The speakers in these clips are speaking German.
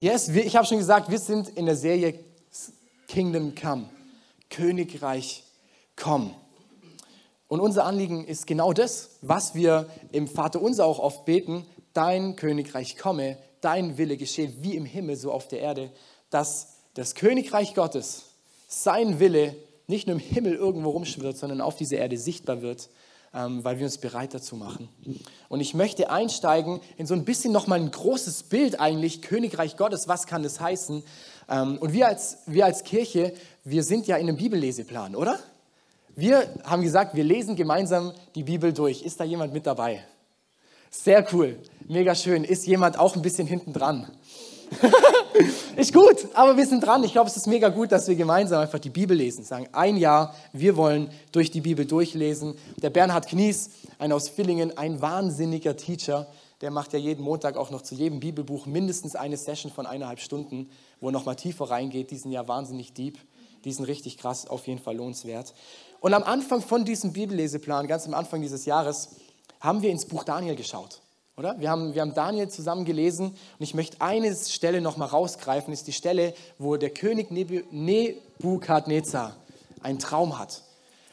Yes, wir, ich habe schon gesagt, wir sind in der Serie Kingdom Come. Königreich komm. Und unser Anliegen ist genau das, was wir im Vater unser auch oft beten, dein Königreich komme, dein Wille geschehe, wie im Himmel, so auf der Erde, dass das Königreich Gottes, sein Wille, nicht nur im Himmel irgendwo rumschwirrt, sondern auf dieser Erde sichtbar wird weil wir uns bereit dazu machen. Und ich möchte einsteigen in so ein bisschen nochmal ein großes Bild eigentlich, Königreich Gottes, was kann das heißen? Ähm, und wir als, wir als Kirche, wir sind ja in einem Bibelleseplan, oder? Wir haben gesagt, wir lesen gemeinsam die Bibel durch. Ist da jemand mit dabei? Sehr cool, mega schön. Ist jemand auch ein bisschen hinten dran? ist gut, aber wir sind dran. Ich glaube, es ist mega gut, dass wir gemeinsam einfach die Bibel lesen. Sagen, ein Jahr, wir wollen durch die Bibel durchlesen. Der Bernhard Knies, ein aus Villingen, ein wahnsinniger Teacher, der macht ja jeden Montag auch noch zu jedem Bibelbuch mindestens eine Session von eineinhalb Stunden, wo er nochmal tiefer reingeht. Die sind ja wahnsinnig deep. Die sind richtig krass, auf jeden Fall lohnenswert. Und am Anfang von diesem Bibelleseplan, ganz am Anfang dieses Jahres, haben wir ins Buch Daniel geschaut. Oder? Wir haben, wir haben Daniel zusammen gelesen und ich möchte eine Stelle noch mal rausgreifen, ist die Stelle, wo der König Nebukadnezar einen Traum hat.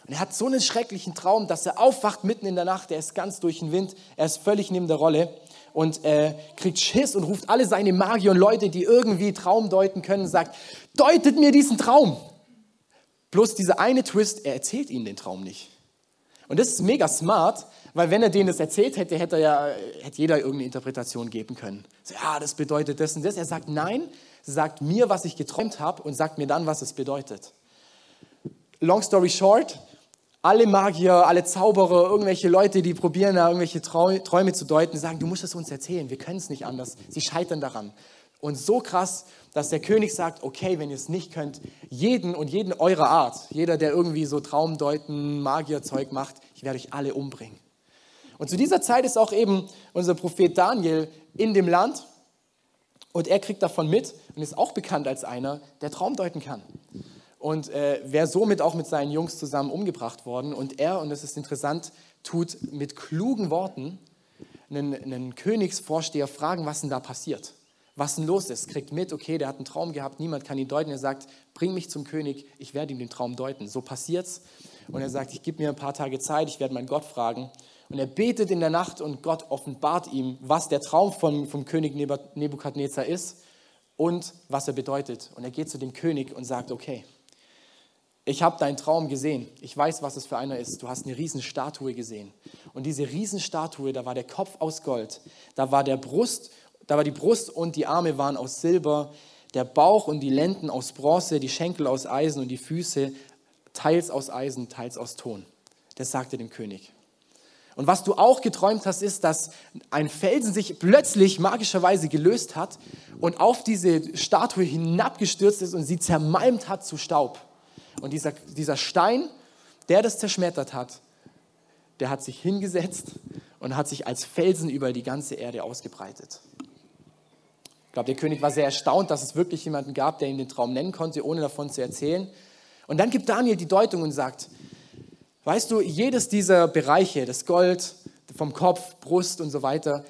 Und er hat so einen schrecklichen Traum, dass er aufwacht mitten in der Nacht, er ist ganz durch den Wind, er ist völlig neben der Rolle und äh, kriegt Schiss und ruft alle seine Magier und Leute, die irgendwie Traum deuten können, sagt, deutet mir diesen Traum. Bloß dieser eine Twist, er erzählt ihnen den Traum nicht. Und das ist mega smart, weil wenn er denen das erzählt hätte, hätte, ja, hätte jeder irgendeine Interpretation geben können. So, ja, das bedeutet das und das. Er sagt, nein, sagt mir, was ich geträumt habe und sagt mir dann, was es bedeutet. Long story short, alle Magier, alle Zauberer, irgendwelche Leute, die probieren da irgendwelche Träume zu deuten, sagen, du musst es uns erzählen, wir können es nicht anders. Sie scheitern daran. Und so krass, dass der König sagt, okay, wenn ihr es nicht könnt, jeden und jeden eurer Art, jeder, der irgendwie so Traumdeuten, Magierzeug macht, ich werde euch alle umbringen. Und zu dieser Zeit ist auch eben unser Prophet Daniel in dem Land und er kriegt davon mit und ist auch bekannt als einer, der Traum deuten kann. Und äh, wäre somit auch mit seinen Jungs zusammen umgebracht worden. Und er, und das ist interessant, tut mit klugen Worten einen, einen Königsvorsteher fragen, was denn da passiert. Was denn los ist. Kriegt mit, okay, der hat einen Traum gehabt, niemand kann ihn deuten. Er sagt, bring mich zum König, ich werde ihm den Traum deuten. So passiert's. Und er sagt, ich gebe mir ein paar Tage Zeit, ich werde meinen Gott fragen. Und er betet in der Nacht und Gott offenbart ihm, was der Traum vom, vom König Nebukadnezar ist und was er bedeutet. Und er geht zu dem König und sagt, okay, ich habe deinen Traum gesehen. Ich weiß, was es für einer ist. Du hast eine Riesenstatue gesehen. Und diese Riesenstatue, da war der Kopf aus Gold, da war der Brust, da war die Brust und die Arme waren aus Silber, der Bauch und die Lenden aus Bronze, die Schenkel aus Eisen und die Füße teils aus Eisen, teils aus Ton. Das sagte dem König. Und was du auch geträumt hast, ist, dass ein Felsen sich plötzlich magischerweise gelöst hat und auf diese Statue hinabgestürzt ist und sie zermalmt hat zu Staub. Und dieser, dieser Stein, der das zerschmettert hat, der hat sich hingesetzt und hat sich als Felsen über die ganze Erde ausgebreitet. Glaube, der König war sehr erstaunt, dass es wirklich jemanden gab, der ihm den Traum nennen konnte, ohne davon zu erzählen. Und dann gibt Daniel die Deutung und sagt, Weißt du, jedes dieser Bereiche, das Gold vom Kopf, Brust und so weiter,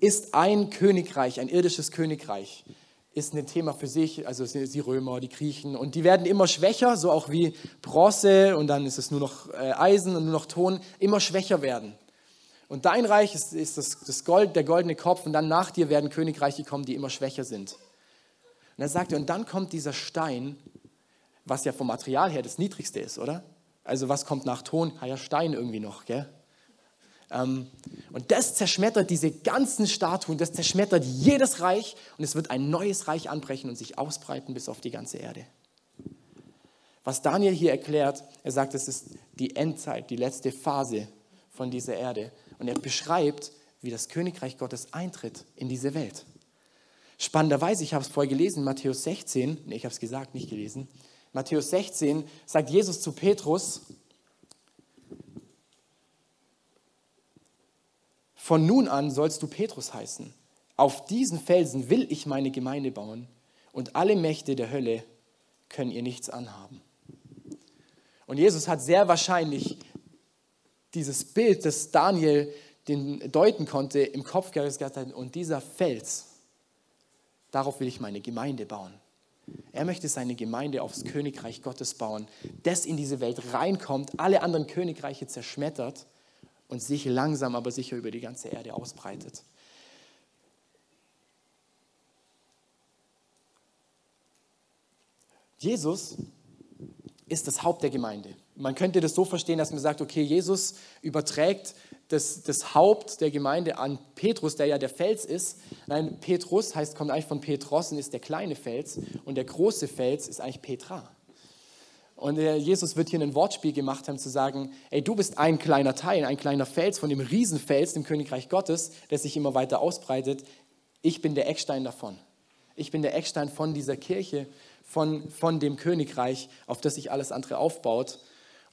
ist ein Königreich, ein irdisches Königreich. Ist ein Thema für sich, also die Römer, die Griechen. Und die werden immer schwächer, so auch wie Bronze und dann ist es nur noch äh, Eisen und nur noch Ton, immer schwächer werden. Und dein Reich ist, ist das, das Gold, der goldene Kopf und dann nach dir werden Königreiche kommen, die immer schwächer sind. Und er sagte, und dann kommt dieser Stein, was ja vom Material her das Niedrigste ist, oder? Also was kommt nach Ton? Ja, Stein irgendwie noch, gell? Ähm, und das zerschmettert diese ganzen Statuen, das zerschmettert jedes Reich und es wird ein neues Reich anbrechen und sich ausbreiten bis auf die ganze Erde. Was Daniel hier erklärt, er sagt, es ist die Endzeit, die letzte Phase von dieser Erde. Und er beschreibt, wie das Königreich Gottes eintritt in diese Welt. Spannenderweise, ich habe es vorher gelesen, Matthäus 16, nee, ich habe es gesagt, nicht gelesen, Matthäus 16 sagt Jesus zu Petrus, von nun an sollst du Petrus heißen. Auf diesen Felsen will ich meine Gemeinde bauen und alle Mächte der Hölle können ihr nichts anhaben. Und Jesus hat sehr wahrscheinlich dieses Bild, das Daniel den deuten konnte, im Kopf gehabt und dieser Fels, darauf will ich meine Gemeinde bauen. Er möchte seine Gemeinde aufs Königreich Gottes bauen, das in diese Welt reinkommt, alle anderen Königreiche zerschmettert und sich langsam aber sicher über die ganze Erde ausbreitet. Jesus ist das Haupt der Gemeinde. Man könnte das so verstehen, dass man sagt, okay, Jesus überträgt das, das Haupt der Gemeinde an Petrus, der ja der Fels ist. Nein, Petrus heißt, kommt eigentlich von Petros und ist der kleine Fels und der große Fels ist eigentlich Petra. Und Jesus wird hier ein Wortspiel gemacht haben, zu sagen, ey, du bist ein kleiner Teil, ein kleiner Fels von dem Riesenfels, dem Königreich Gottes, der sich immer weiter ausbreitet. Ich bin der Eckstein davon. Ich bin der Eckstein von dieser Kirche, von, von dem Königreich, auf das sich alles andere aufbaut.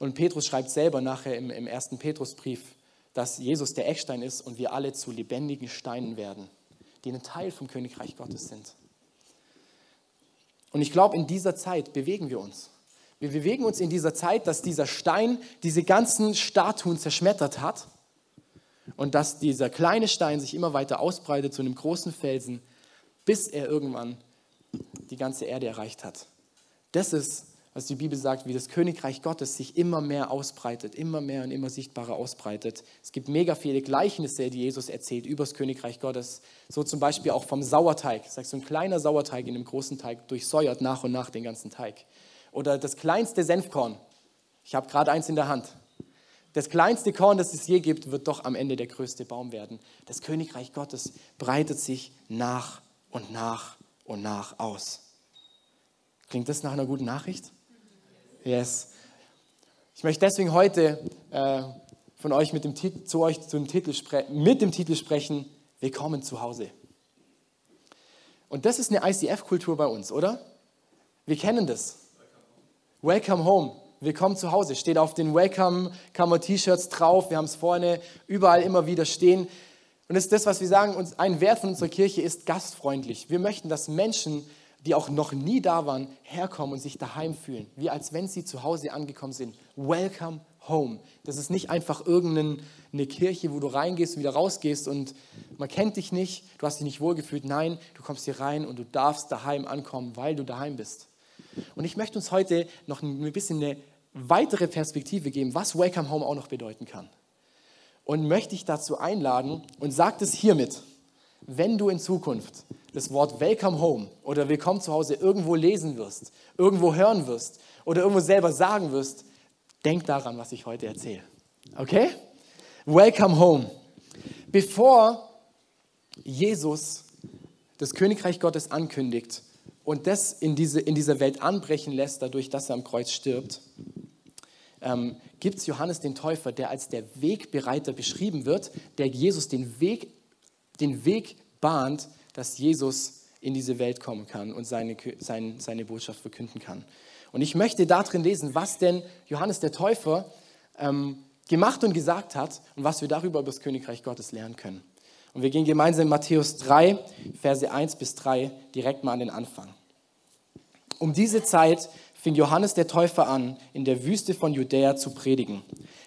Und Petrus schreibt selber nachher im, im ersten Petrusbrief, dass Jesus der Eckstein ist und wir alle zu lebendigen Steinen werden, die ein Teil vom Königreich Gottes sind. Und ich glaube, in dieser Zeit bewegen wir uns. Wir bewegen uns in dieser Zeit, dass dieser Stein diese ganzen Statuen zerschmettert hat und dass dieser kleine Stein sich immer weiter ausbreitet zu einem großen Felsen, bis er irgendwann die ganze Erde erreicht hat. Das ist, was die Bibel sagt, wie das Königreich Gottes sich immer mehr ausbreitet, immer mehr und immer sichtbarer ausbreitet. Es gibt mega viele Gleichnisse, die Jesus erzählt über das Königreich Gottes. So zum Beispiel auch vom Sauerteig. Das so ein kleiner Sauerteig in einem großen Teig durchsäuert nach und nach den ganzen Teig. Oder das kleinste Senfkorn. Ich habe gerade eins in der Hand. Das kleinste Korn, das es je gibt, wird doch am Ende der größte Baum werden. Das Königreich Gottes breitet sich nach und nach und nach aus. Klingt das nach einer guten Nachricht? Yes. Ich möchte deswegen heute äh, von euch mit dem, zu euch zum Titel mit dem Titel sprechen, Willkommen zu Hause. Und das ist eine ICF-Kultur bei uns, oder? Wir kennen das. Welcome Home. Willkommen zu Hause. Steht auf den Welcome-Kammer-T-Shirts drauf. Wir haben es vorne überall immer wieder stehen. Und das ist das, was wir sagen, ein Wert von unserer Kirche ist gastfreundlich. Wir möchten, dass Menschen, die auch noch nie da waren, herkommen und sich daheim fühlen. Wie als wenn sie zu Hause angekommen sind. Welcome home. Das ist nicht einfach irgendeine Kirche, wo du reingehst und wieder rausgehst und man kennt dich nicht, du hast dich nicht wohlgefühlt. Nein, du kommst hier rein und du darfst daheim ankommen, weil du daheim bist. Und ich möchte uns heute noch ein bisschen eine weitere Perspektive geben, was Welcome Home auch noch bedeuten kann. Und möchte dich dazu einladen und sag es hiermit, wenn du in Zukunft das Wort Welcome Home oder Willkommen zu Hause irgendwo lesen wirst, irgendwo hören wirst oder irgendwo selber sagen wirst, denk daran, was ich heute erzähle. Okay? Welcome Home. Bevor Jesus das Königreich Gottes ankündigt, und das in, diese, in dieser Welt anbrechen lässt, dadurch, dass er am Kreuz stirbt, ähm, gibt es Johannes den Täufer, der als der Wegbereiter beschrieben wird, der Jesus den Weg, den Weg bahnt, dass Jesus in diese Welt kommen kann und seine, seine, seine Botschaft verkünden kann. Und ich möchte darin lesen, was denn Johannes der Täufer ähm, gemacht und gesagt hat und was wir darüber über das Königreich Gottes lernen können. Und wir gehen gemeinsam in Matthäus 3, Verse 1 bis 3 direkt mal an den Anfang. Um diese Zeit fing Johannes der Täufer an, in der Wüste von Judäa zu predigen.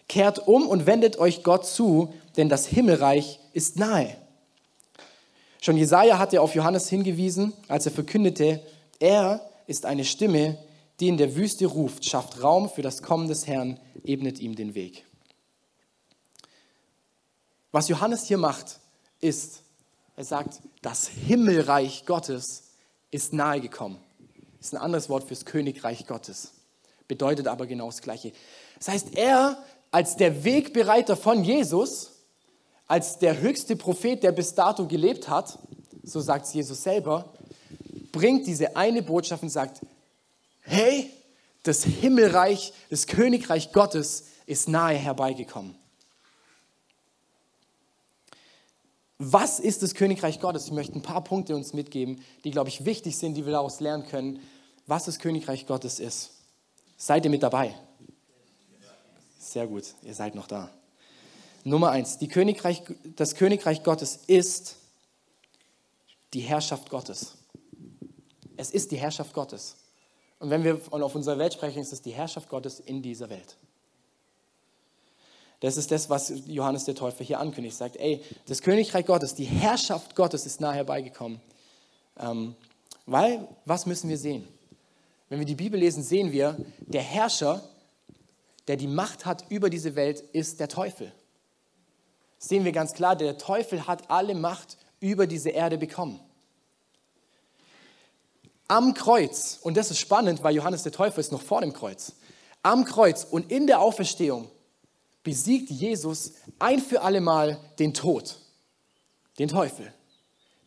Kehrt um und wendet euch Gott zu, denn das Himmelreich ist nahe. Schon Jesaja hatte auf Johannes hingewiesen, als er verkündete, er ist eine Stimme, die in der Wüste ruft, schafft Raum für das Kommen des Herrn, ebnet ihm den Weg. Was Johannes hier macht, ist, er sagt, das Himmelreich Gottes ist nahe gekommen. Ist ein anderes Wort fürs Königreich Gottes. Bedeutet aber genau das Gleiche. Das heißt, er als der Wegbereiter von Jesus, als der höchste Prophet, der bis dato gelebt hat, so sagt es Jesus selber, bringt diese eine Botschaft und sagt, hey, das Himmelreich, das Königreich Gottes ist nahe herbeigekommen. Was ist das Königreich Gottes? Ich möchte ein paar Punkte uns mitgeben, die, glaube ich, wichtig sind, die wir daraus lernen können, was das Königreich Gottes ist. Seid ihr mit dabei? Sehr gut, ihr seid noch da. Nummer eins, Königreich, das Königreich Gottes ist die Herrschaft Gottes. Es ist die Herrschaft Gottes. Und wenn wir auf unserer Welt sprechen, ist es die Herrschaft Gottes in dieser Welt. Das ist das, was Johannes der Täufer hier ankündigt. Sagt, ey, das Königreich Gottes, die Herrschaft Gottes ist nahe herbeigekommen. Ähm, weil, was müssen wir sehen? Wenn wir die Bibel lesen, sehen wir, der Herrscher, der die Macht hat über diese Welt, ist der Teufel. Sehen wir ganz klar, der Teufel hat alle Macht über diese Erde bekommen. Am Kreuz, und das ist spannend, weil Johannes der Täufer ist noch vor dem Kreuz, am Kreuz und in der Auferstehung besiegt Jesus ein für alle Mal den Tod, den Teufel.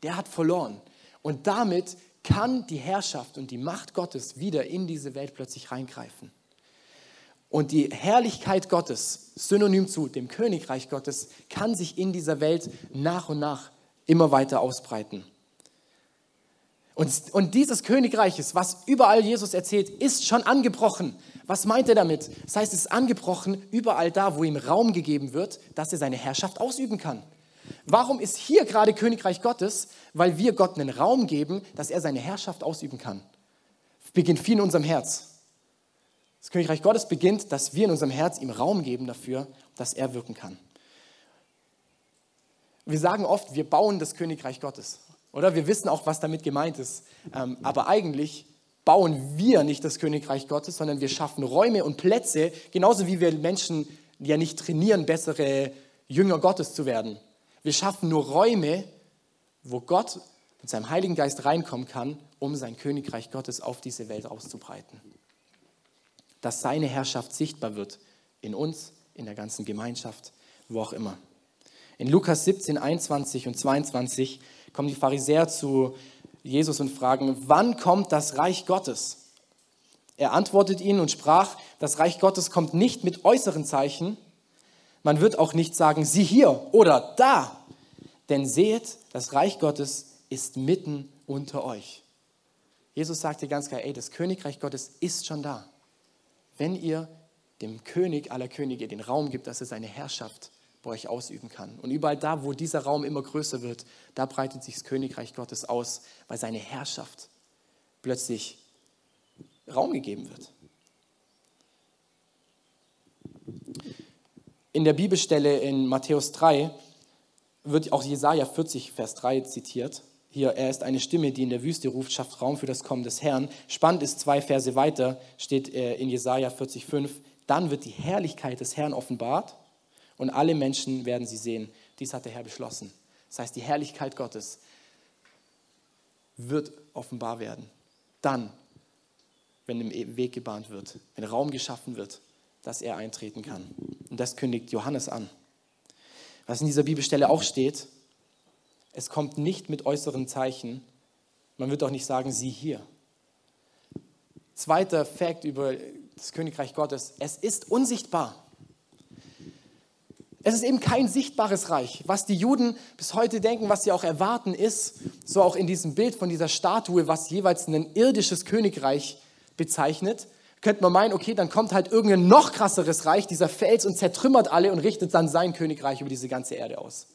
Der hat verloren. Und damit kann die Herrschaft und die Macht Gottes wieder in diese Welt plötzlich reingreifen. Und die Herrlichkeit Gottes, synonym zu dem Königreich Gottes, kann sich in dieser Welt nach und nach immer weiter ausbreiten. Und, und dieses Königreiches, was überall Jesus erzählt, ist schon angebrochen. Was meint er damit? Das heißt, es ist angebrochen überall da, wo ihm Raum gegeben wird, dass er seine Herrschaft ausüben kann. Warum ist hier gerade Königreich Gottes? Weil wir Gott einen Raum geben, dass er seine Herrschaft ausüben kann. Beginnt viel in unserem Herz. Das Königreich Gottes beginnt, dass wir in unserem Herz ihm Raum geben dafür, dass er wirken kann. Wir sagen oft, wir bauen das Königreich Gottes. Oder wir wissen auch, was damit gemeint ist. Ähm, aber eigentlich bauen wir nicht das Königreich Gottes, sondern wir schaffen Räume und Plätze, genauso wie wir Menschen ja nicht trainieren, bessere Jünger Gottes zu werden. Wir schaffen nur Räume, wo Gott mit seinem Heiligen Geist reinkommen kann, um sein Königreich Gottes auf diese Welt auszubreiten. Dass seine Herrschaft sichtbar wird in uns, in der ganzen Gemeinschaft, wo auch immer. In Lukas 17, 21 und 22 kommen die Pharisäer zu Jesus und fragen, wann kommt das Reich Gottes? Er antwortet ihnen und sprach, das Reich Gottes kommt nicht mit äußeren Zeichen. Man wird auch nicht sagen, sieh hier oder da. Denn seht, das Reich Gottes ist mitten unter euch. Jesus sagte ganz klar, ey, das Königreich Gottes ist schon da. Wenn ihr dem König aller Könige den Raum gibt, dass er seine Herrschaft bei euch ausüben kann. Und überall da, wo dieser Raum immer größer wird, da breitet sich das Königreich Gottes aus, weil seine Herrschaft plötzlich Raum gegeben wird. In der Bibelstelle in Matthäus 3 wird auch Jesaja 40, Vers 3 zitiert. Hier, er ist eine Stimme, die in der Wüste ruft, schafft Raum für das Kommen des Herrn. Spannend ist, zwei Verse weiter steht äh, in Jesaja 40, 5. Dann wird die Herrlichkeit des Herrn offenbart und alle Menschen werden sie sehen. Dies hat der Herr beschlossen. Das heißt, die Herrlichkeit Gottes wird offenbar werden. Dann, wenn im Weg gebahnt wird, wenn Raum geschaffen wird, dass er eintreten kann. Und das kündigt Johannes an. Was in dieser Bibelstelle auch steht, es kommt nicht mit äußeren Zeichen. Man wird auch nicht sagen, sieh hier. Zweiter Fakt über das Königreich Gottes, es ist unsichtbar. Es ist eben kein sichtbares Reich. Was die Juden bis heute denken, was sie auch erwarten, ist, so auch in diesem Bild von dieser Statue, was jeweils ein irdisches Königreich bezeichnet, könnte man meinen, okay, dann kommt halt irgendein noch krasseres Reich, dieser Fels, und zertrümmert alle und richtet dann sein Königreich über diese ganze Erde aus.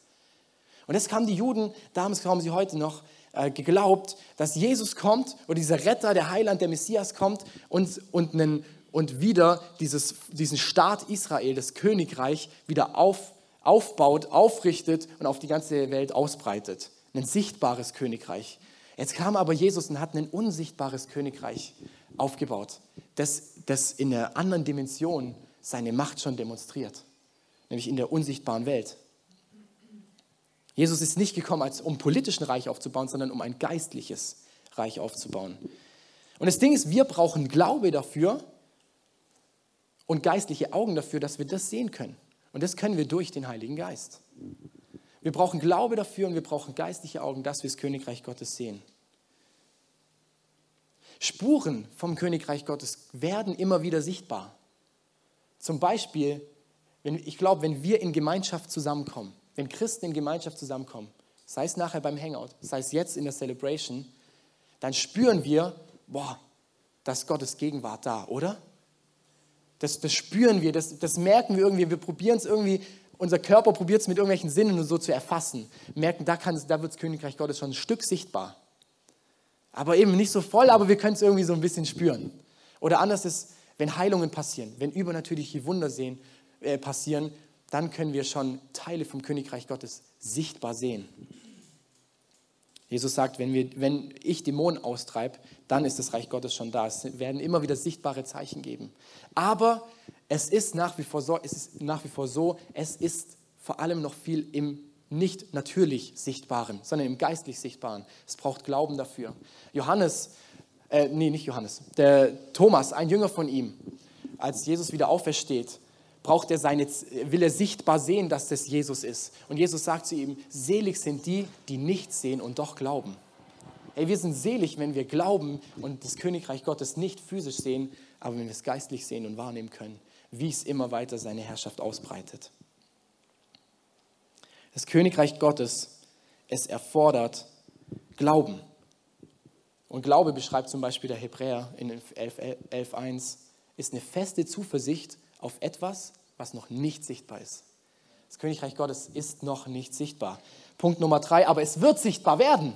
Und das haben die Juden, damals glauben sie heute noch, äh, geglaubt, dass Jesus kommt oder dieser Retter, der Heiland, der Messias kommt und, und einen und wieder dieses, diesen Staat Israel, das Königreich, wieder auf, aufbaut, aufrichtet und auf die ganze Welt ausbreitet. Ein sichtbares Königreich. Jetzt kam aber Jesus und hat ein unsichtbares Königreich aufgebaut, das, das in einer anderen Dimension seine Macht schon demonstriert, nämlich in der unsichtbaren Welt. Jesus ist nicht gekommen, als, um politischen Reich aufzubauen, sondern um ein geistliches Reich aufzubauen. Und das Ding ist, wir brauchen Glaube dafür, und geistliche Augen dafür, dass wir das sehen können. Und das können wir durch den Heiligen Geist. Wir brauchen Glaube dafür und wir brauchen geistliche Augen, dass wir das Königreich Gottes sehen. Spuren vom Königreich Gottes werden immer wieder sichtbar. Zum Beispiel, wenn, ich glaube, wenn wir in Gemeinschaft zusammenkommen, wenn Christen in Gemeinschaft zusammenkommen, sei es nachher beim Hangout, sei es jetzt in der Celebration, dann spüren wir, boah, dass Gottes Gegenwart da, oder? Das, das spüren wir, das, das merken wir irgendwie. Wir probieren es irgendwie, unser Körper probiert es mit irgendwelchen Sinnen und so zu erfassen. merken, da, da wird das Königreich Gottes schon ein Stück sichtbar. Aber eben nicht so voll, aber wir können es irgendwie so ein bisschen spüren. Oder anders ist, wenn Heilungen passieren, wenn übernatürliche Wunder sehen, äh, passieren, dann können wir schon Teile vom Königreich Gottes sichtbar sehen. Jesus sagt, wenn, wir, wenn ich Dämonen austreibe, dann ist das Reich Gottes schon da. Es werden immer wieder sichtbare Zeichen geben. Aber es ist nach wie vor so, es ist nach wie vor so, es ist vor allem noch viel im nicht natürlich Sichtbaren, sondern im geistlich Sichtbaren. Es braucht Glauben dafür. Johannes, äh, nee, nicht Johannes, der Thomas, ein Jünger von ihm, als Jesus wieder aufersteht, braucht er seine, will er sichtbar sehen, dass das Jesus ist. Und Jesus sagt zu ihm, selig sind die, die nichts sehen und doch glauben. Hey, wir sind selig, wenn wir glauben und das Königreich Gottes nicht physisch sehen, aber wenn wir es geistlich sehen und wahrnehmen können, wie es immer weiter seine Herrschaft ausbreitet. Das Königreich Gottes, es erfordert Glauben. Und Glaube beschreibt zum Beispiel der Hebräer in 11.1, 11, ist eine feste Zuversicht auf etwas, was noch nicht sichtbar ist. Das Königreich Gottes ist noch nicht sichtbar. Punkt Nummer drei, aber es wird sichtbar werden.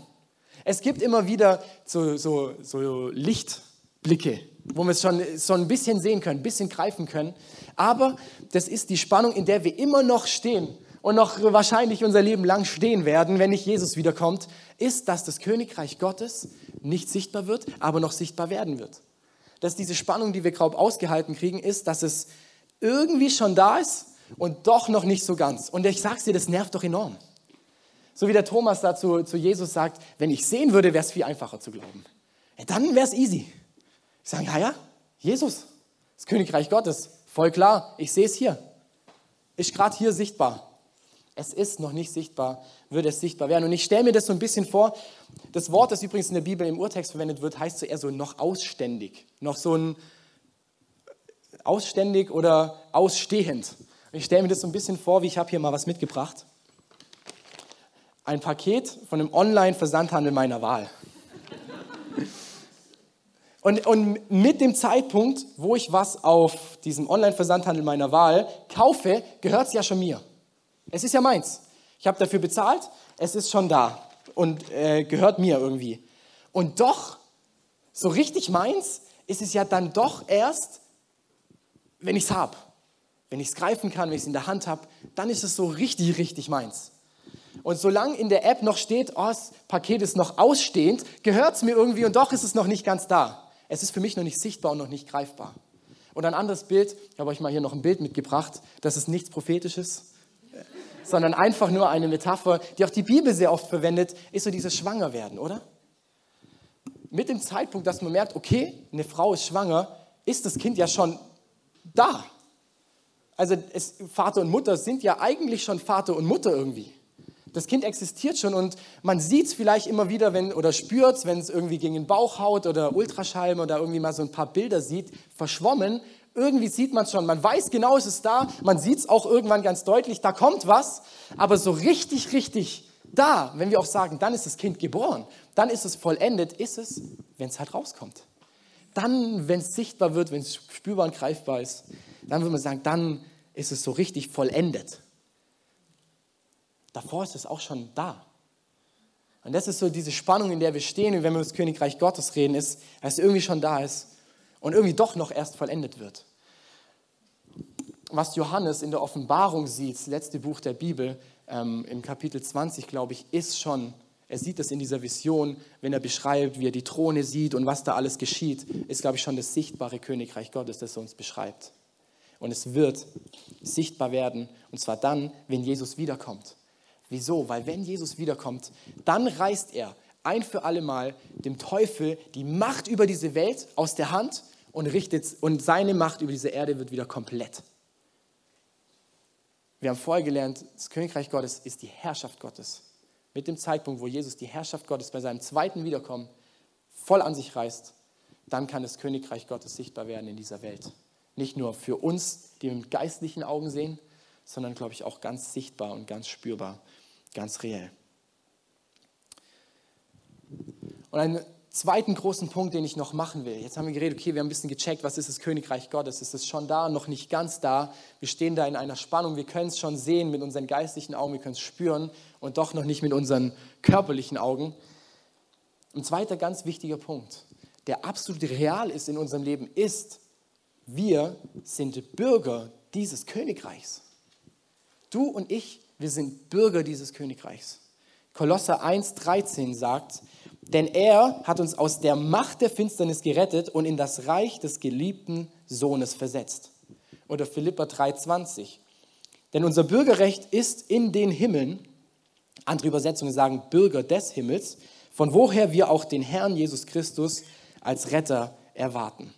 Es gibt immer wieder so, so, so Lichtblicke, wo wir es schon so ein bisschen sehen können, ein bisschen greifen können. Aber das ist die Spannung, in der wir immer noch stehen und noch wahrscheinlich unser Leben lang stehen werden, wenn nicht Jesus wiederkommt, ist, dass das Königreich Gottes nicht sichtbar wird, aber noch sichtbar werden wird. Dass diese Spannung, die wir grob ausgehalten kriegen, ist, dass es irgendwie schon da ist und doch noch nicht so ganz. Und ich sag's dir, das nervt doch enorm. So wie der Thomas dazu zu Jesus sagt, wenn ich sehen würde, wäre es viel einfacher zu glauben. Ja, dann wäre es easy. Ich sage, ja, ja, Jesus, das Königreich Gottes, voll klar, ich sehe es hier. Ist gerade hier sichtbar. Es ist noch nicht sichtbar, wird es sichtbar werden. Und ich stelle mir das so ein bisschen vor, das Wort, das übrigens in der Bibel im Urtext verwendet wird, heißt so eher so noch ausständig. Noch so ein ausständig oder ausstehend. Ich stelle mir das so ein bisschen vor, wie ich habe hier mal was mitgebracht. Ein Paket von einem Online-Versandhandel meiner Wahl. Und, und, mit dem Zeitpunkt, wo ich was auf diesem Online-Versandhandel meiner Wahl kaufe, gehört es ja schon mir. Es ist ja meins. Ich habe dafür bezahlt, es ist schon da und äh, gehört mir irgendwie. Und doch, so richtig meins ist es ja dann doch erst, wenn ich es habe. Wenn ich es greifen kann, wenn ich es in der Hand habe, dann ist es so richtig, richtig meins. Und solange in der App noch steht, oh, das Paket ist noch ausstehend, gehört es mir irgendwie und doch ist es noch nicht ganz da. Es ist für mich noch nicht sichtbar und noch nicht greifbar. Und ein anderes Bild, ich habe euch mal hier noch ein Bild mitgebracht, das ist nichts Prophetisches, sondern einfach nur eine Metapher, die auch die Bibel sehr oft verwendet, ist so dieses Schwangerwerden, oder? Mit dem Zeitpunkt, dass man merkt, okay, eine Frau ist schwanger, ist das Kind ja schon da. Also es, Vater und Mutter sind ja eigentlich schon Vater und Mutter irgendwie. Das Kind existiert schon und man sieht es vielleicht immer wieder wenn, oder spürt es, wenn es irgendwie gegen den Bauch haut oder Ultraschall oder irgendwie mal so ein paar Bilder sieht, verschwommen. Irgendwie sieht man es schon, man weiß genau, es ist da, man sieht es auch irgendwann ganz deutlich, da kommt was, aber so richtig, richtig da, wenn wir auch sagen, dann ist das Kind geboren, dann ist es vollendet, ist es, wenn es halt rauskommt. Dann, wenn es sichtbar wird, wenn es spürbar und greifbar ist, dann würde man sagen, dann ist es so richtig vollendet. Davor ist es auch schon da. Und das ist so diese Spannung, in der wir stehen, wenn wir über das Königreich Gottes reden, ist, dass es irgendwie schon da ist und irgendwie doch noch erst vollendet wird. Was Johannes in der Offenbarung sieht, das letzte Buch der Bibel, ähm, im Kapitel 20, glaube ich, ist schon, er sieht das in dieser Vision, wenn er beschreibt, wie er die Throne sieht und was da alles geschieht, ist, glaube ich, schon das sichtbare Königreich Gottes, das er uns beschreibt. Und es wird sichtbar werden, und zwar dann, wenn Jesus wiederkommt. Wieso? Weil wenn Jesus wiederkommt, dann reißt er ein für alle Mal dem Teufel die Macht über diese Welt aus der Hand und richtet und seine Macht über diese Erde wird wieder komplett. Wir haben vorher gelernt, das Königreich Gottes ist die Herrschaft Gottes. Mit dem Zeitpunkt, wo Jesus die Herrschaft Gottes bei seinem zweiten Wiederkommen voll an sich reißt, dann kann das Königreich Gottes sichtbar werden in dieser Welt. Nicht nur für uns, die mit geistlichen Augen sehen, sondern, glaube ich, auch ganz sichtbar und ganz spürbar, ganz reell. Und einen zweiten großen Punkt, den ich noch machen will. Jetzt haben wir geredet, okay, wir haben ein bisschen gecheckt, was ist das Königreich Gottes? Ist es schon da, noch nicht ganz da? Wir stehen da in einer Spannung, wir können es schon sehen mit unseren geistlichen Augen, wir können es spüren und doch noch nicht mit unseren körperlichen Augen. Ein zweiter ganz wichtiger Punkt, der absolut real ist in unserem Leben, ist, wir sind Bürger dieses Königreichs. Du und ich, wir sind Bürger dieses Königreichs. Kolosser 1,13 sagt, denn er hat uns aus der Macht der Finsternis gerettet und in das Reich des geliebten Sohnes versetzt. Oder Philippa 3,20. Denn unser Bürgerrecht ist in den Himmeln, andere Übersetzungen sagen Bürger des Himmels, von woher wir auch den Herrn Jesus Christus als Retter erwarten.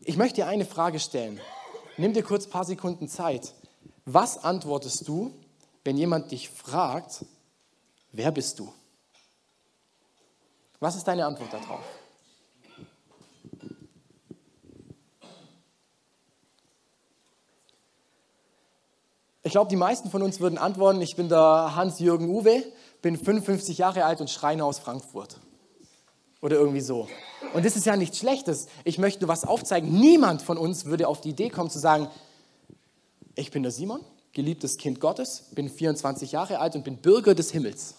Ich möchte dir eine Frage stellen. Nimm dir kurz ein paar Sekunden Zeit. Was antwortest du, wenn jemand dich fragt, wer bist du? Was ist deine Antwort darauf? Ich glaube, die meisten von uns würden antworten, ich bin der Hans-Jürgen Uwe, bin 55 Jahre alt und Schreiner aus Frankfurt. Oder irgendwie so. Und das ist ja nichts Schlechtes. Ich möchte nur was aufzeigen. Niemand von uns würde auf die Idee kommen zu sagen, ich bin der Simon, geliebtes Kind Gottes, bin 24 Jahre alt und bin Bürger des Himmels.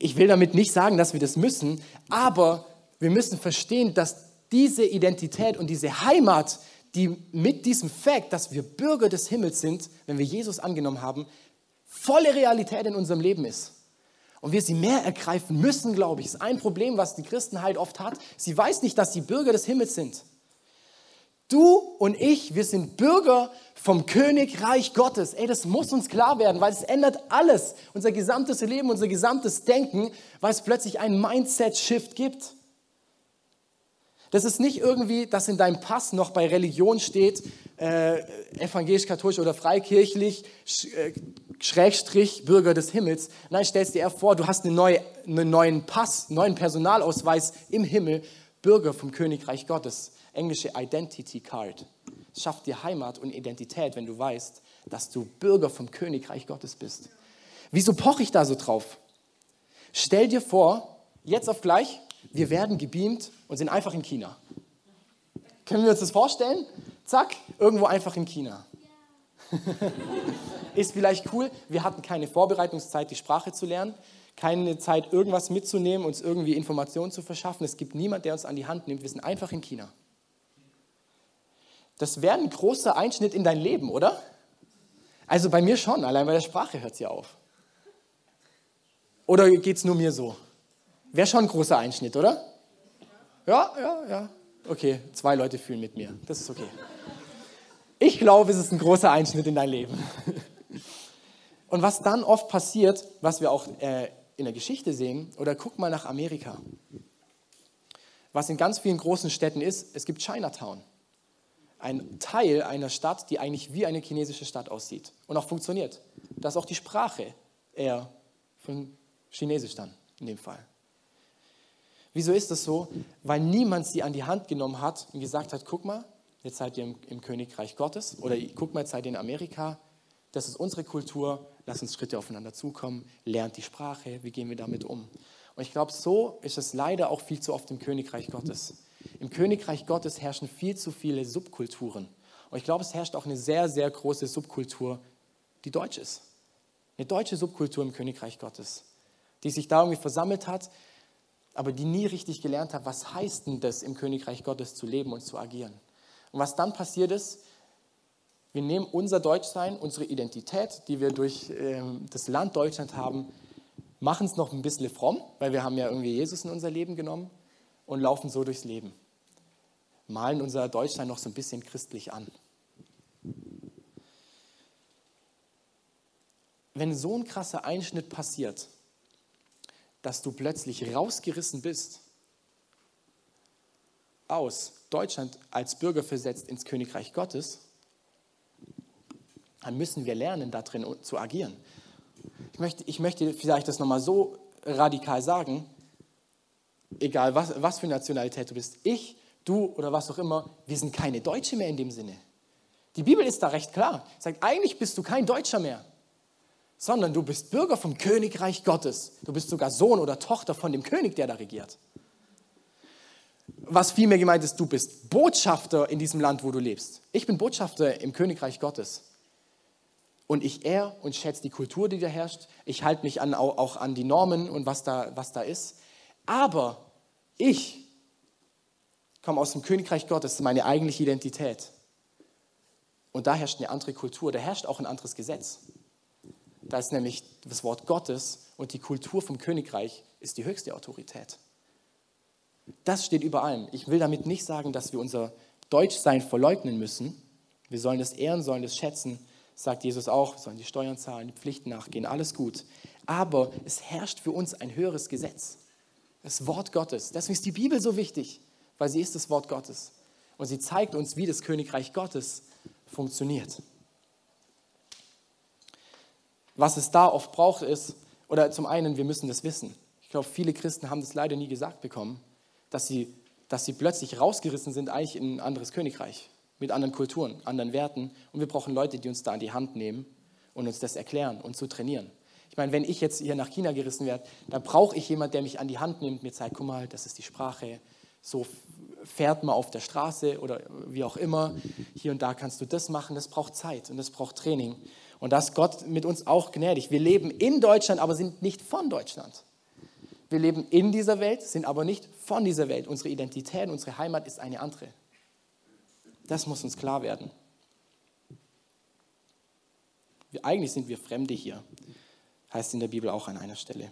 Ich will damit nicht sagen, dass wir das müssen, aber wir müssen verstehen, dass diese Identität und diese Heimat, die mit diesem Fakt, dass wir Bürger des Himmels sind, wenn wir Jesus angenommen haben, volle Realität in unserem Leben ist und wir sie mehr ergreifen müssen, glaube ich. Das ist ein Problem, was die Christen halt oft hat. Sie weiß nicht, dass sie Bürger des Himmels sind. Du und ich, wir sind Bürger vom Königreich Gottes. Ey, das muss uns klar werden, weil es ändert alles, unser gesamtes Leben, unser gesamtes Denken, weil es plötzlich einen Mindset-Shift gibt. Das ist nicht irgendwie, dass in deinem Pass noch bei Religion steht, äh, evangelisch-katholisch oder freikirchlich, äh, Schrägstrich, Bürger des Himmels. Nein, stellst dir eher vor, du hast eine neue, einen neuen Pass, einen neuen Personalausweis im Himmel, Bürger vom Königreich Gottes. Englische Identity Card. Schafft dir Heimat und Identität, wenn du weißt, dass du Bürger vom Königreich Gottes bist. Wieso poche ich da so drauf? Stell dir vor, jetzt auf gleich, wir werden gebeamt und sind einfach in China. Können wir uns das vorstellen? Zack, irgendwo einfach in China. Ist vielleicht cool, wir hatten keine Vorbereitungszeit, die Sprache zu lernen, keine Zeit, irgendwas mitzunehmen, uns irgendwie Informationen zu verschaffen. Es gibt niemand, der uns an die Hand nimmt. Wir sind einfach in China. Das wäre ein großer Einschnitt in dein Leben, oder? Also bei mir schon, allein bei der Sprache hört es ja auf. Oder geht es nur mir so? Wäre schon ein großer Einschnitt, oder? Ja, ja, ja. Okay, zwei Leute fühlen mit mir. Das ist okay. Ich glaube, es ist ein großer Einschnitt in dein Leben. Und was dann oft passiert, was wir auch äh, in der Geschichte sehen, oder guck mal nach Amerika. Was in ganz vielen großen Städten ist, es gibt Chinatown. Ein Teil einer Stadt, die eigentlich wie eine chinesische Stadt aussieht und auch funktioniert. Da ist auch die Sprache eher von Chinesisch dann in dem Fall. Wieso ist das so? Weil niemand sie an die Hand genommen hat und gesagt hat, guck mal, jetzt seid ihr im, im Königreich Gottes oder guck mal, jetzt seid ihr in Amerika, das ist unsere Kultur, lass uns Schritte aufeinander zukommen, lernt die Sprache, wie gehen wir damit um. Und ich glaube, so ist es leider auch viel zu oft im Königreich Gottes. Im Königreich Gottes herrschen viel zu viele Subkulturen. Und ich glaube, es herrscht auch eine sehr, sehr große Subkultur, die deutsch ist. Eine deutsche Subkultur im Königreich Gottes, die sich da irgendwie versammelt hat, aber die nie richtig gelernt haben, was heißt denn das, im Königreich Gottes zu leben und zu agieren. Und was dann passiert ist, wir nehmen unser Deutschsein, unsere Identität, die wir durch ähm, das Land Deutschland haben, machen es noch ein bisschen fromm, weil wir haben ja irgendwie Jesus in unser Leben genommen und laufen so durchs Leben. Malen unser Deutschsein noch so ein bisschen christlich an. Wenn so ein krasser Einschnitt passiert, dass du plötzlich rausgerissen bist aus Deutschland als Bürger versetzt ins Königreich Gottes, dann müssen wir lernen, da drin zu agieren. Ich möchte, ich möchte vielleicht das nochmal so radikal sagen, egal was, was für Nationalität du bist, ich, du oder was auch immer, wir sind keine Deutsche mehr in dem Sinne. Die Bibel ist da recht klar. Sagt, eigentlich bist du kein Deutscher mehr sondern du bist Bürger vom Königreich Gottes. Du bist sogar Sohn oder Tochter von dem König, der da regiert. Was vielmehr gemeint ist, du bist Botschafter in diesem Land, wo du lebst. Ich bin Botschafter im Königreich Gottes. Und ich ehr und schätze die Kultur, die da herrscht. Ich halte mich an, auch an die Normen und was da, was da ist. Aber ich komme aus dem Königreich Gottes, meine eigentliche Identität. Und da herrscht eine andere Kultur, da herrscht auch ein anderes Gesetz. Da ist nämlich das Wort Gottes und die Kultur vom Königreich ist die höchste Autorität. Das steht über allem. Ich will damit nicht sagen, dass wir unser Deutschsein verleugnen müssen. Wir sollen das ehren, sollen das schätzen, sagt Jesus auch, wir sollen die Steuern zahlen, die Pflichten nachgehen, alles gut. Aber es herrscht für uns ein höheres Gesetz. Das Wort Gottes. Deswegen ist die Bibel so wichtig, weil sie ist das Wort Gottes. Und sie zeigt uns, wie das Königreich Gottes funktioniert. Was es da oft braucht ist, oder zum einen, wir müssen das wissen. Ich glaube, viele Christen haben das leider nie gesagt bekommen, dass sie, dass sie plötzlich rausgerissen sind eigentlich in ein anderes Königreich, mit anderen Kulturen, anderen Werten. Und wir brauchen Leute, die uns da an die Hand nehmen und uns das erklären und zu trainieren. Ich meine, wenn ich jetzt hier nach China gerissen werde, dann brauche ich jemanden, der mich an die Hand nimmt, mir zeigt, guck mal, das ist die Sprache, so fährt man auf der Straße oder wie auch immer. Hier und da kannst du das machen. Das braucht Zeit und das braucht Training. Und das Gott mit uns auch gnädig. Wir leben in Deutschland, aber sind nicht von Deutschland. Wir leben in dieser Welt, sind aber nicht von dieser Welt. Unsere Identität, unsere Heimat ist eine andere. Das muss uns klar werden. Wir, eigentlich sind wir Fremde hier, heißt in der Bibel auch an einer Stelle.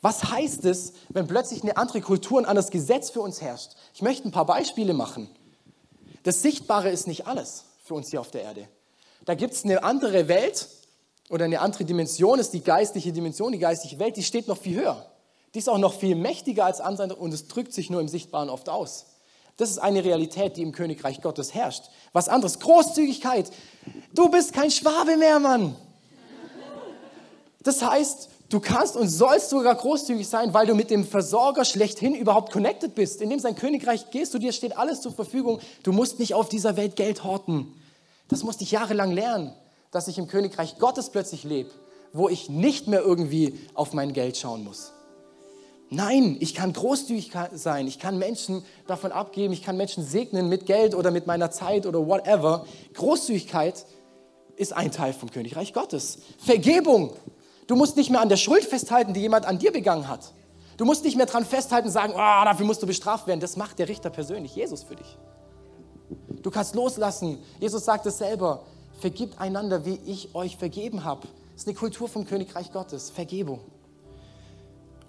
Was heißt es, wenn plötzlich eine andere Kultur, ein anderes Gesetz für uns herrscht? Ich möchte ein paar Beispiele machen. Das Sichtbare ist nicht alles für uns hier auf der Erde. Da gibt es eine andere Welt oder eine andere Dimension, ist die geistliche Dimension, die geistliche Welt, die steht noch viel höher. Die ist auch noch viel mächtiger als andere und es drückt sich nur im Sichtbaren oft aus. Das ist eine Realität, die im Königreich Gottes herrscht. Was anderes, Großzügigkeit. Du bist kein Schwabe mehr, Mann. Das heißt, Du kannst und sollst sogar großzügig sein, weil du mit dem Versorger schlechthin überhaupt connected bist. In dem sein Königreich gehst du, dir steht alles zur Verfügung. Du musst nicht auf dieser Welt Geld horten. Das musste ich jahrelang lernen, dass ich im Königreich Gottes plötzlich lebe, wo ich nicht mehr irgendwie auf mein Geld schauen muss. Nein, ich kann großzügig sein. Ich kann Menschen davon abgeben. Ich kann Menschen segnen mit Geld oder mit meiner Zeit oder whatever. Großzügigkeit ist ein Teil vom Königreich Gottes. Vergebung Du musst nicht mehr an der Schuld festhalten, die jemand an dir begangen hat. Du musst nicht mehr daran festhalten und sagen, oh, dafür musst du bestraft werden. Das macht der Richter persönlich, Jesus für dich. Du kannst loslassen. Jesus sagt es selber. Vergibt einander, wie ich euch vergeben habe. Das ist eine Kultur vom Königreich Gottes. Vergebung.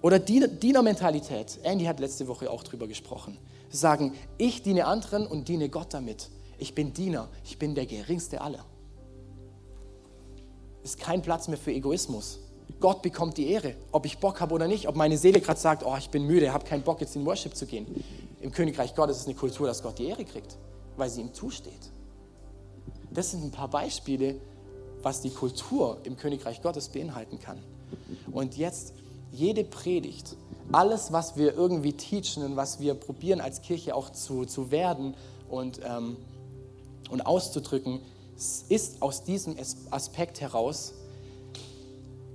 Oder Dienermentalität. Andy hat letzte Woche auch drüber gesprochen. Sagen, ich diene anderen und diene Gott damit. Ich bin Diener. Ich bin der geringste aller. Ist kein Platz mehr für Egoismus. Gott bekommt die Ehre, ob ich Bock habe oder nicht, ob meine Seele gerade sagt, oh, ich bin müde, habe keinen Bock jetzt in Worship zu gehen. Im Königreich Gottes ist es eine Kultur, dass Gott die Ehre kriegt, weil sie ihm zusteht. Das sind ein paar Beispiele, was die Kultur im Königreich Gottes beinhalten kann. Und jetzt jede Predigt, alles, was wir irgendwie teachen und was wir probieren als Kirche auch zu, zu werden und, ähm, und auszudrücken, ist aus diesem Aspekt heraus,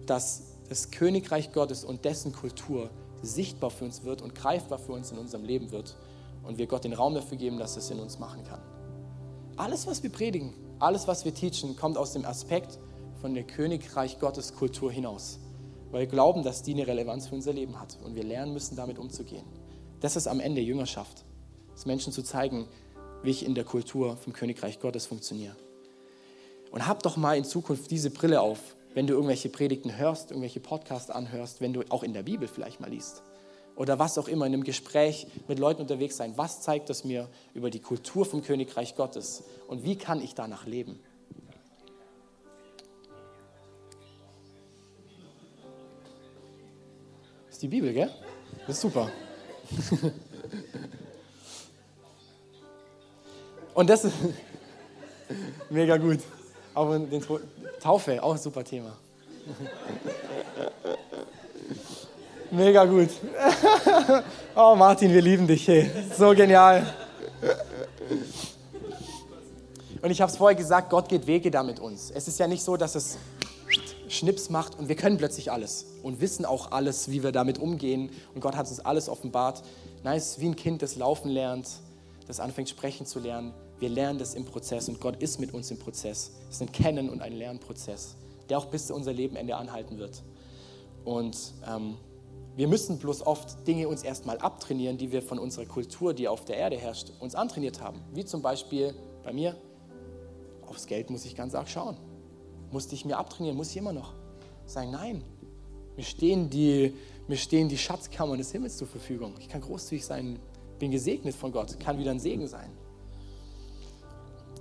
dass das Königreich Gottes und dessen Kultur sichtbar für uns wird und greifbar für uns in unserem Leben wird und wir Gott den Raum dafür geben, dass es in uns machen kann. Alles, was wir predigen, alles, was wir teachen, kommt aus dem Aspekt von der Königreich Gottes Kultur hinaus, weil wir glauben, dass die eine Relevanz für unser Leben hat und wir lernen müssen, damit umzugehen. Das ist am Ende Jüngerschaft, es Menschen zu zeigen, wie ich in der Kultur vom Königreich Gottes funktioniere. Und hab doch mal in Zukunft diese Brille auf, wenn du irgendwelche Predigten hörst, irgendwelche Podcasts anhörst, wenn du auch in der Bibel vielleicht mal liest. Oder was auch immer, in einem Gespräch mit Leuten unterwegs sein. Was zeigt das mir über die Kultur vom Königreich Gottes? Und wie kann ich danach leben? Das ist die Bibel, gell? Das ist super. Und das ist mega gut. Aber den Taufe, auch ein super Thema. Mega gut. Oh Martin, wir lieben dich. Hey. So genial. Und ich habe es vorher gesagt, Gott geht Wege da mit uns. Es ist ja nicht so, dass es Schnips macht und wir können plötzlich alles und wissen auch alles, wie wir damit umgehen. Und Gott hat uns alles offenbart. Ist wie ein Kind, das laufen lernt, das anfängt sprechen zu lernen. Wir lernen das im Prozess und Gott ist mit uns im Prozess. Es ist ein Kennen und ein Lernprozess, der auch bis zu unser Lebenende anhalten wird. Und ähm, Wir müssen bloß oft Dinge uns erstmal abtrainieren, die wir von unserer Kultur, die auf der Erde herrscht, uns antrainiert haben. Wie zum Beispiel bei mir, aufs Geld muss ich ganz arg schauen. Musste ich mir abtrainieren, muss ich immer noch. Sagen, nein, mir stehen, die, mir stehen die Schatzkammern des Himmels zur Verfügung. Ich kann großzügig sein, bin gesegnet von Gott, kann wieder ein Segen sein.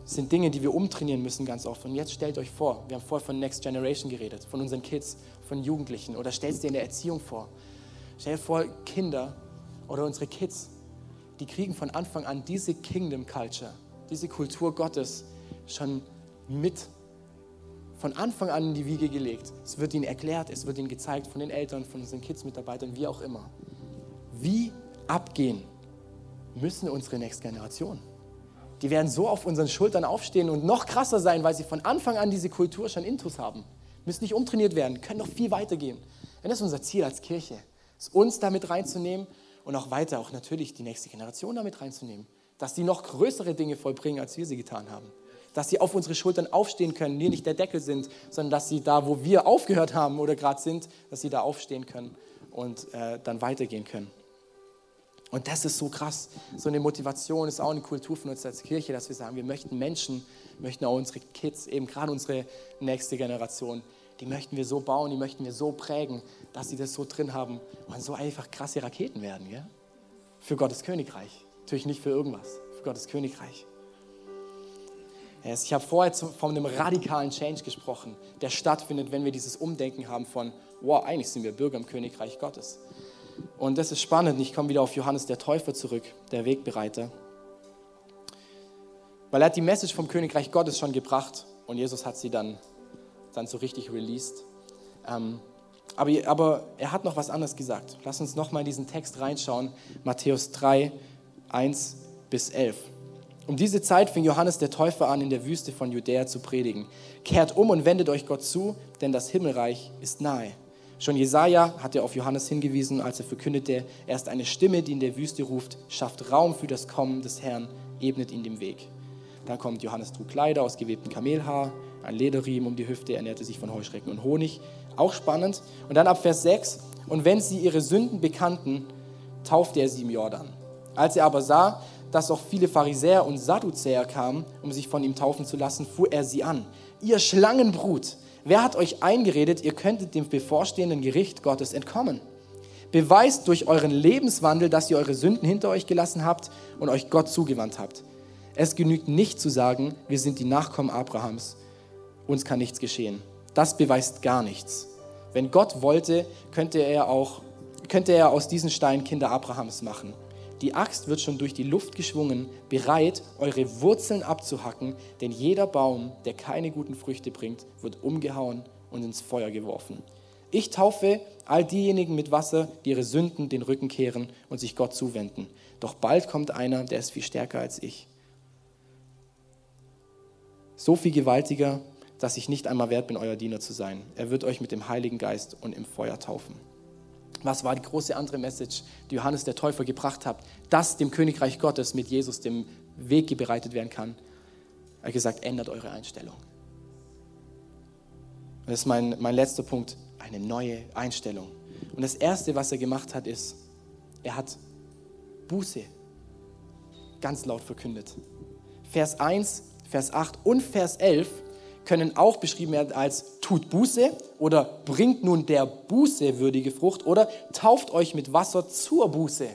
Sind Dinge, die wir umtrainieren müssen ganz oft. Und jetzt stellt euch vor, wir haben vorher von Next Generation geredet, von unseren Kids, von Jugendlichen oder stellt es dir in der Erziehung vor. Stell dir vor, Kinder oder unsere Kids, die kriegen von Anfang an diese Kingdom Culture, diese Kultur Gottes schon mit von Anfang an in die Wiege gelegt. Es wird ihnen erklärt, es wird ihnen gezeigt von den Eltern, von unseren Kids-Mitarbeitern, wie auch immer. Wie abgehen müssen unsere nächste Generation. Die werden so auf unseren Schultern aufstehen und noch krasser sein, weil sie von Anfang an diese Kultur schon intus haben. Müssen nicht umtrainiert werden, können noch viel weiter gehen. Und das ist unser Ziel als Kirche, ist uns damit reinzunehmen und auch weiter, auch natürlich die nächste Generation damit reinzunehmen. Dass die noch größere Dinge vollbringen, als wir sie getan haben dass sie auf unsere Schultern aufstehen können, wir nicht der Deckel sind, sondern dass sie da, wo wir aufgehört haben oder gerade sind, dass sie da aufstehen können und äh, dann weitergehen können. Und das ist so krass. So eine Motivation ist auch eine Kultur von uns als Kirche, dass wir sagen, wir möchten Menschen, möchten auch unsere Kids, eben gerade unsere nächste Generation, die möchten wir so bauen, die möchten wir so prägen, dass sie das so drin haben und so einfach krasse Raketen werden. Gell? Für Gottes Königreich. Natürlich nicht für irgendwas, für Gottes Königreich. Ich habe vorher von einem radikalen Change gesprochen, der stattfindet, wenn wir dieses Umdenken haben von, wow, eigentlich sind wir Bürger im Königreich Gottes. Und das ist spannend. Ich komme wieder auf Johannes der Täufer zurück, der Wegbereiter. Weil er hat die Message vom Königreich Gottes schon gebracht und Jesus hat sie dann, dann so richtig released. Ähm, aber, aber er hat noch was anderes gesagt. Lass uns nochmal in diesen Text reinschauen. Matthäus 3, 1 bis 11. Um diese Zeit fing Johannes der Täufer an, in der Wüste von Judäa zu predigen. Kehrt um und wendet euch Gott zu, denn das Himmelreich ist nahe. Schon Jesaja hatte auf Johannes hingewiesen, als er verkündete: Er ist eine Stimme, die in der Wüste ruft, schafft Raum für das Kommen des Herrn, ebnet ihn den Weg. Dann kommt Johannes trug Kleider aus gewebtem Kamelhaar, ein Lederriemen um die Hüfte, ernährte sich von Heuschrecken und Honig. Auch spannend. Und dann ab Vers 6: Und wenn sie ihre Sünden bekannten, taufte er sie im Jordan. Als er aber sah, dass auch viele Pharisäer und Sadduzäer kamen, um sich von ihm taufen zu lassen, fuhr er sie an. Ihr Schlangenbrut, wer hat euch eingeredet, ihr könntet dem bevorstehenden Gericht Gottes entkommen? Beweist durch euren Lebenswandel, dass ihr eure Sünden hinter euch gelassen habt und euch Gott zugewandt habt. Es genügt nicht zu sagen, wir sind die Nachkommen Abrahams, uns kann nichts geschehen. Das beweist gar nichts. Wenn Gott wollte, könnte er auch könnte er aus diesen Steinen Kinder Abrahams machen. Die Axt wird schon durch die Luft geschwungen, bereit, eure Wurzeln abzuhacken, denn jeder Baum, der keine guten Früchte bringt, wird umgehauen und ins Feuer geworfen. Ich taufe all diejenigen mit Wasser, die ihre Sünden den Rücken kehren und sich Gott zuwenden. Doch bald kommt einer, der ist viel stärker als ich. So viel gewaltiger, dass ich nicht einmal wert bin, euer Diener zu sein. Er wird euch mit dem Heiligen Geist und im Feuer taufen. Was war die große andere Message, die Johannes der Täufer gebracht hat, dass dem Königreich Gottes mit Jesus dem Weg bereitet werden kann? Er hat gesagt, ändert eure Einstellung. Das ist mein, mein letzter Punkt, eine neue Einstellung. Und das Erste, was er gemacht hat, ist, er hat Buße ganz laut verkündet. Vers 1, Vers 8 und Vers 11 können auch beschrieben werden als tut Buße oder bringt nun der Buße würdige Frucht oder tauft euch mit Wasser zur Buße.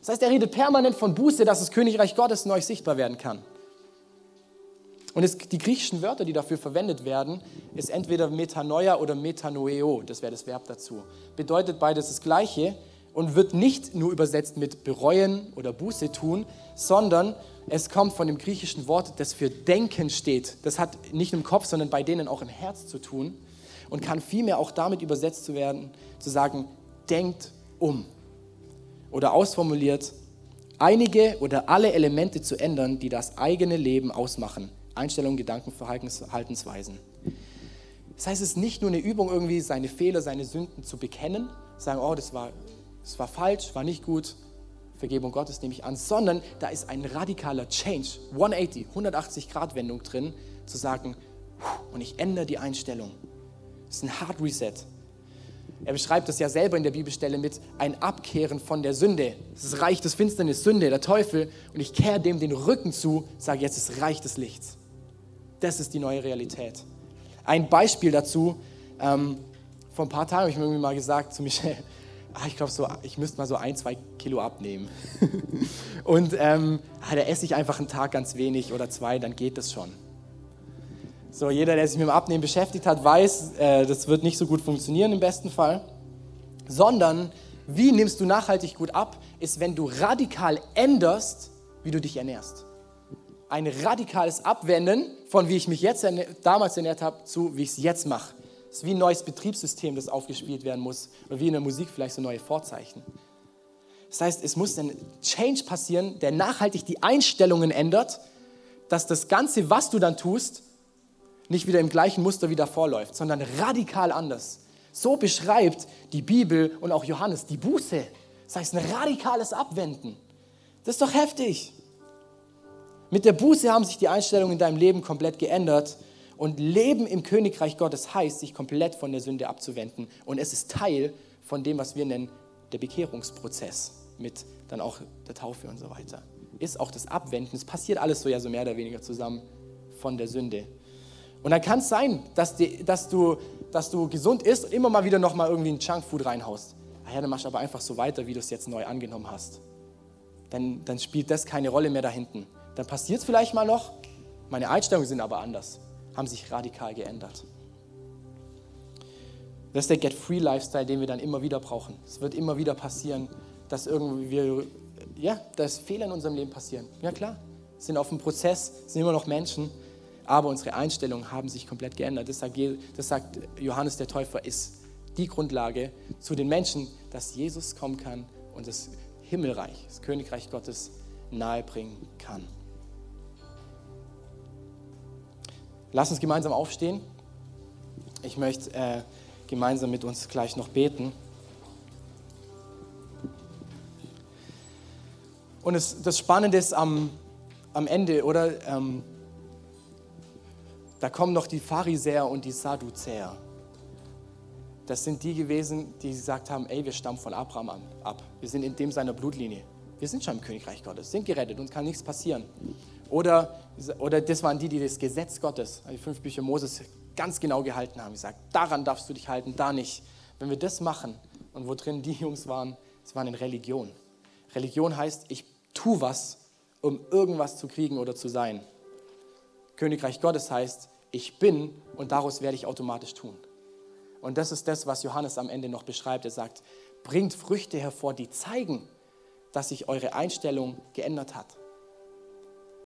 Das heißt, er redet permanent von Buße, dass das Königreich Gottes in euch sichtbar werden kann. Und es, die griechischen Wörter, die dafür verwendet werden, ist entweder Metanoia oder Metanoeo, das wäre das Verb dazu. Bedeutet beides das Gleiche und wird nicht nur übersetzt mit bereuen oder Buße tun, sondern es kommt von dem griechischen Wort, das für Denken steht. Das hat nicht im Kopf, sondern bei denen auch im Herz zu tun und kann vielmehr auch damit übersetzt zu werden, zu sagen, denkt um. Oder ausformuliert, einige oder alle Elemente zu ändern, die das eigene Leben ausmachen. Einstellungen, Gedanken, Verhaltensweisen. Das heißt, es ist nicht nur eine Übung, irgendwie seine Fehler, seine Sünden zu bekennen, sagen, oh, das war, das war falsch, war nicht gut, Vergebung Gottes nehme ich an, sondern da ist ein radikaler Change, 180, 180 Grad Wendung drin, zu sagen, und ich ändere die Einstellung. Das ist ein Hard Reset. er beschreibt es ja selber in der Bibelstelle mit ein Abkehren von der Sünde. Es ist Reich des Finsternis, Sünde, der Teufel. Und ich kehre dem den Rücken zu, sage jetzt ist Reich des Lichts. Das ist die neue Realität. Ein Beispiel dazu, ähm, vor ein paar Tagen habe ich mir irgendwie mal gesagt zu Michelle, ich glaube, so, ich müsste mal so ein, zwei Kilo abnehmen. und ähm, ah, da esse ich einfach einen Tag ganz wenig oder zwei, dann geht das schon. So, jeder, der sich mit dem Abnehmen beschäftigt hat, weiß, äh, das wird nicht so gut funktionieren im besten Fall. Sondern, wie nimmst du nachhaltig gut ab, ist, wenn du radikal änderst, wie du dich ernährst. Ein radikales Abwenden von wie ich mich jetzt damals ernährt habe, zu wie ich es jetzt mache. Ist wie ein neues Betriebssystem, das aufgespielt werden muss. Oder wie in der Musik vielleicht so neue Vorzeichen. Das heißt, es muss ein Change passieren, der nachhaltig die Einstellungen ändert, dass das Ganze, was du dann tust, nicht wieder im gleichen Muster wie davor läuft, sondern radikal anders. So beschreibt die Bibel und auch Johannes die Buße. Das heißt, ein radikales Abwenden. Das ist doch heftig. Mit der Buße haben sich die Einstellungen in deinem Leben komplett geändert. Und Leben im Königreich Gottes heißt, sich komplett von der Sünde abzuwenden. Und es ist Teil von dem, was wir nennen, der Bekehrungsprozess mit dann auch der Taufe und so weiter. Ist auch das Abwenden. Es passiert alles so ja so mehr oder weniger zusammen von der Sünde. Und dann kann es sein, dass, die, dass, du, dass du gesund isst und immer mal wieder noch mal irgendwie ein Junkfood reinhaust. Ah ja, dann machst du aber einfach so weiter, wie du es jetzt neu angenommen hast. Dann, dann spielt das keine Rolle mehr da hinten. Dann passiert es vielleicht mal noch, meine Einstellungen sind aber anders, haben sich radikal geändert. Das ist der Get-Free-Lifestyle, den wir dann immer wieder brauchen. Es wird immer wieder passieren, dass irgendwie wir, ja, dass Fehler in unserem Leben passieren. Ja klar, sind auf dem Prozess, sind immer noch Menschen, aber unsere Einstellungen haben sich komplett geändert. Das sagt, das sagt Johannes der Täufer, ist die Grundlage zu den Menschen, dass Jesus kommen kann und das Himmelreich, das Königreich Gottes nahebringen kann. Lass uns gemeinsam aufstehen. Ich möchte äh, gemeinsam mit uns gleich noch beten. Und es, das Spannende ist am, am Ende, oder? Ähm, da kommen noch die Pharisäer und die Sadduzäer. Das sind die gewesen, die gesagt haben, ey, wir stammen von Abraham ab. Wir sind in dem seiner Blutlinie. Wir sind schon im Königreich Gottes, sind gerettet, uns kann nichts passieren. Oder, oder das waren die, die das Gesetz Gottes, die fünf Bücher Moses, ganz genau gehalten haben. Ich sage, daran darfst du dich halten, da nicht. Wenn wir das machen und wo drin die Jungs waren, es waren in Religion. Religion heißt, ich tue was, um irgendwas zu kriegen oder zu sein. Königreich Gottes heißt, ich bin und daraus werde ich automatisch tun. Und das ist das, was Johannes am Ende noch beschreibt. Er sagt, bringt Früchte hervor, die zeigen, dass sich eure Einstellung geändert hat.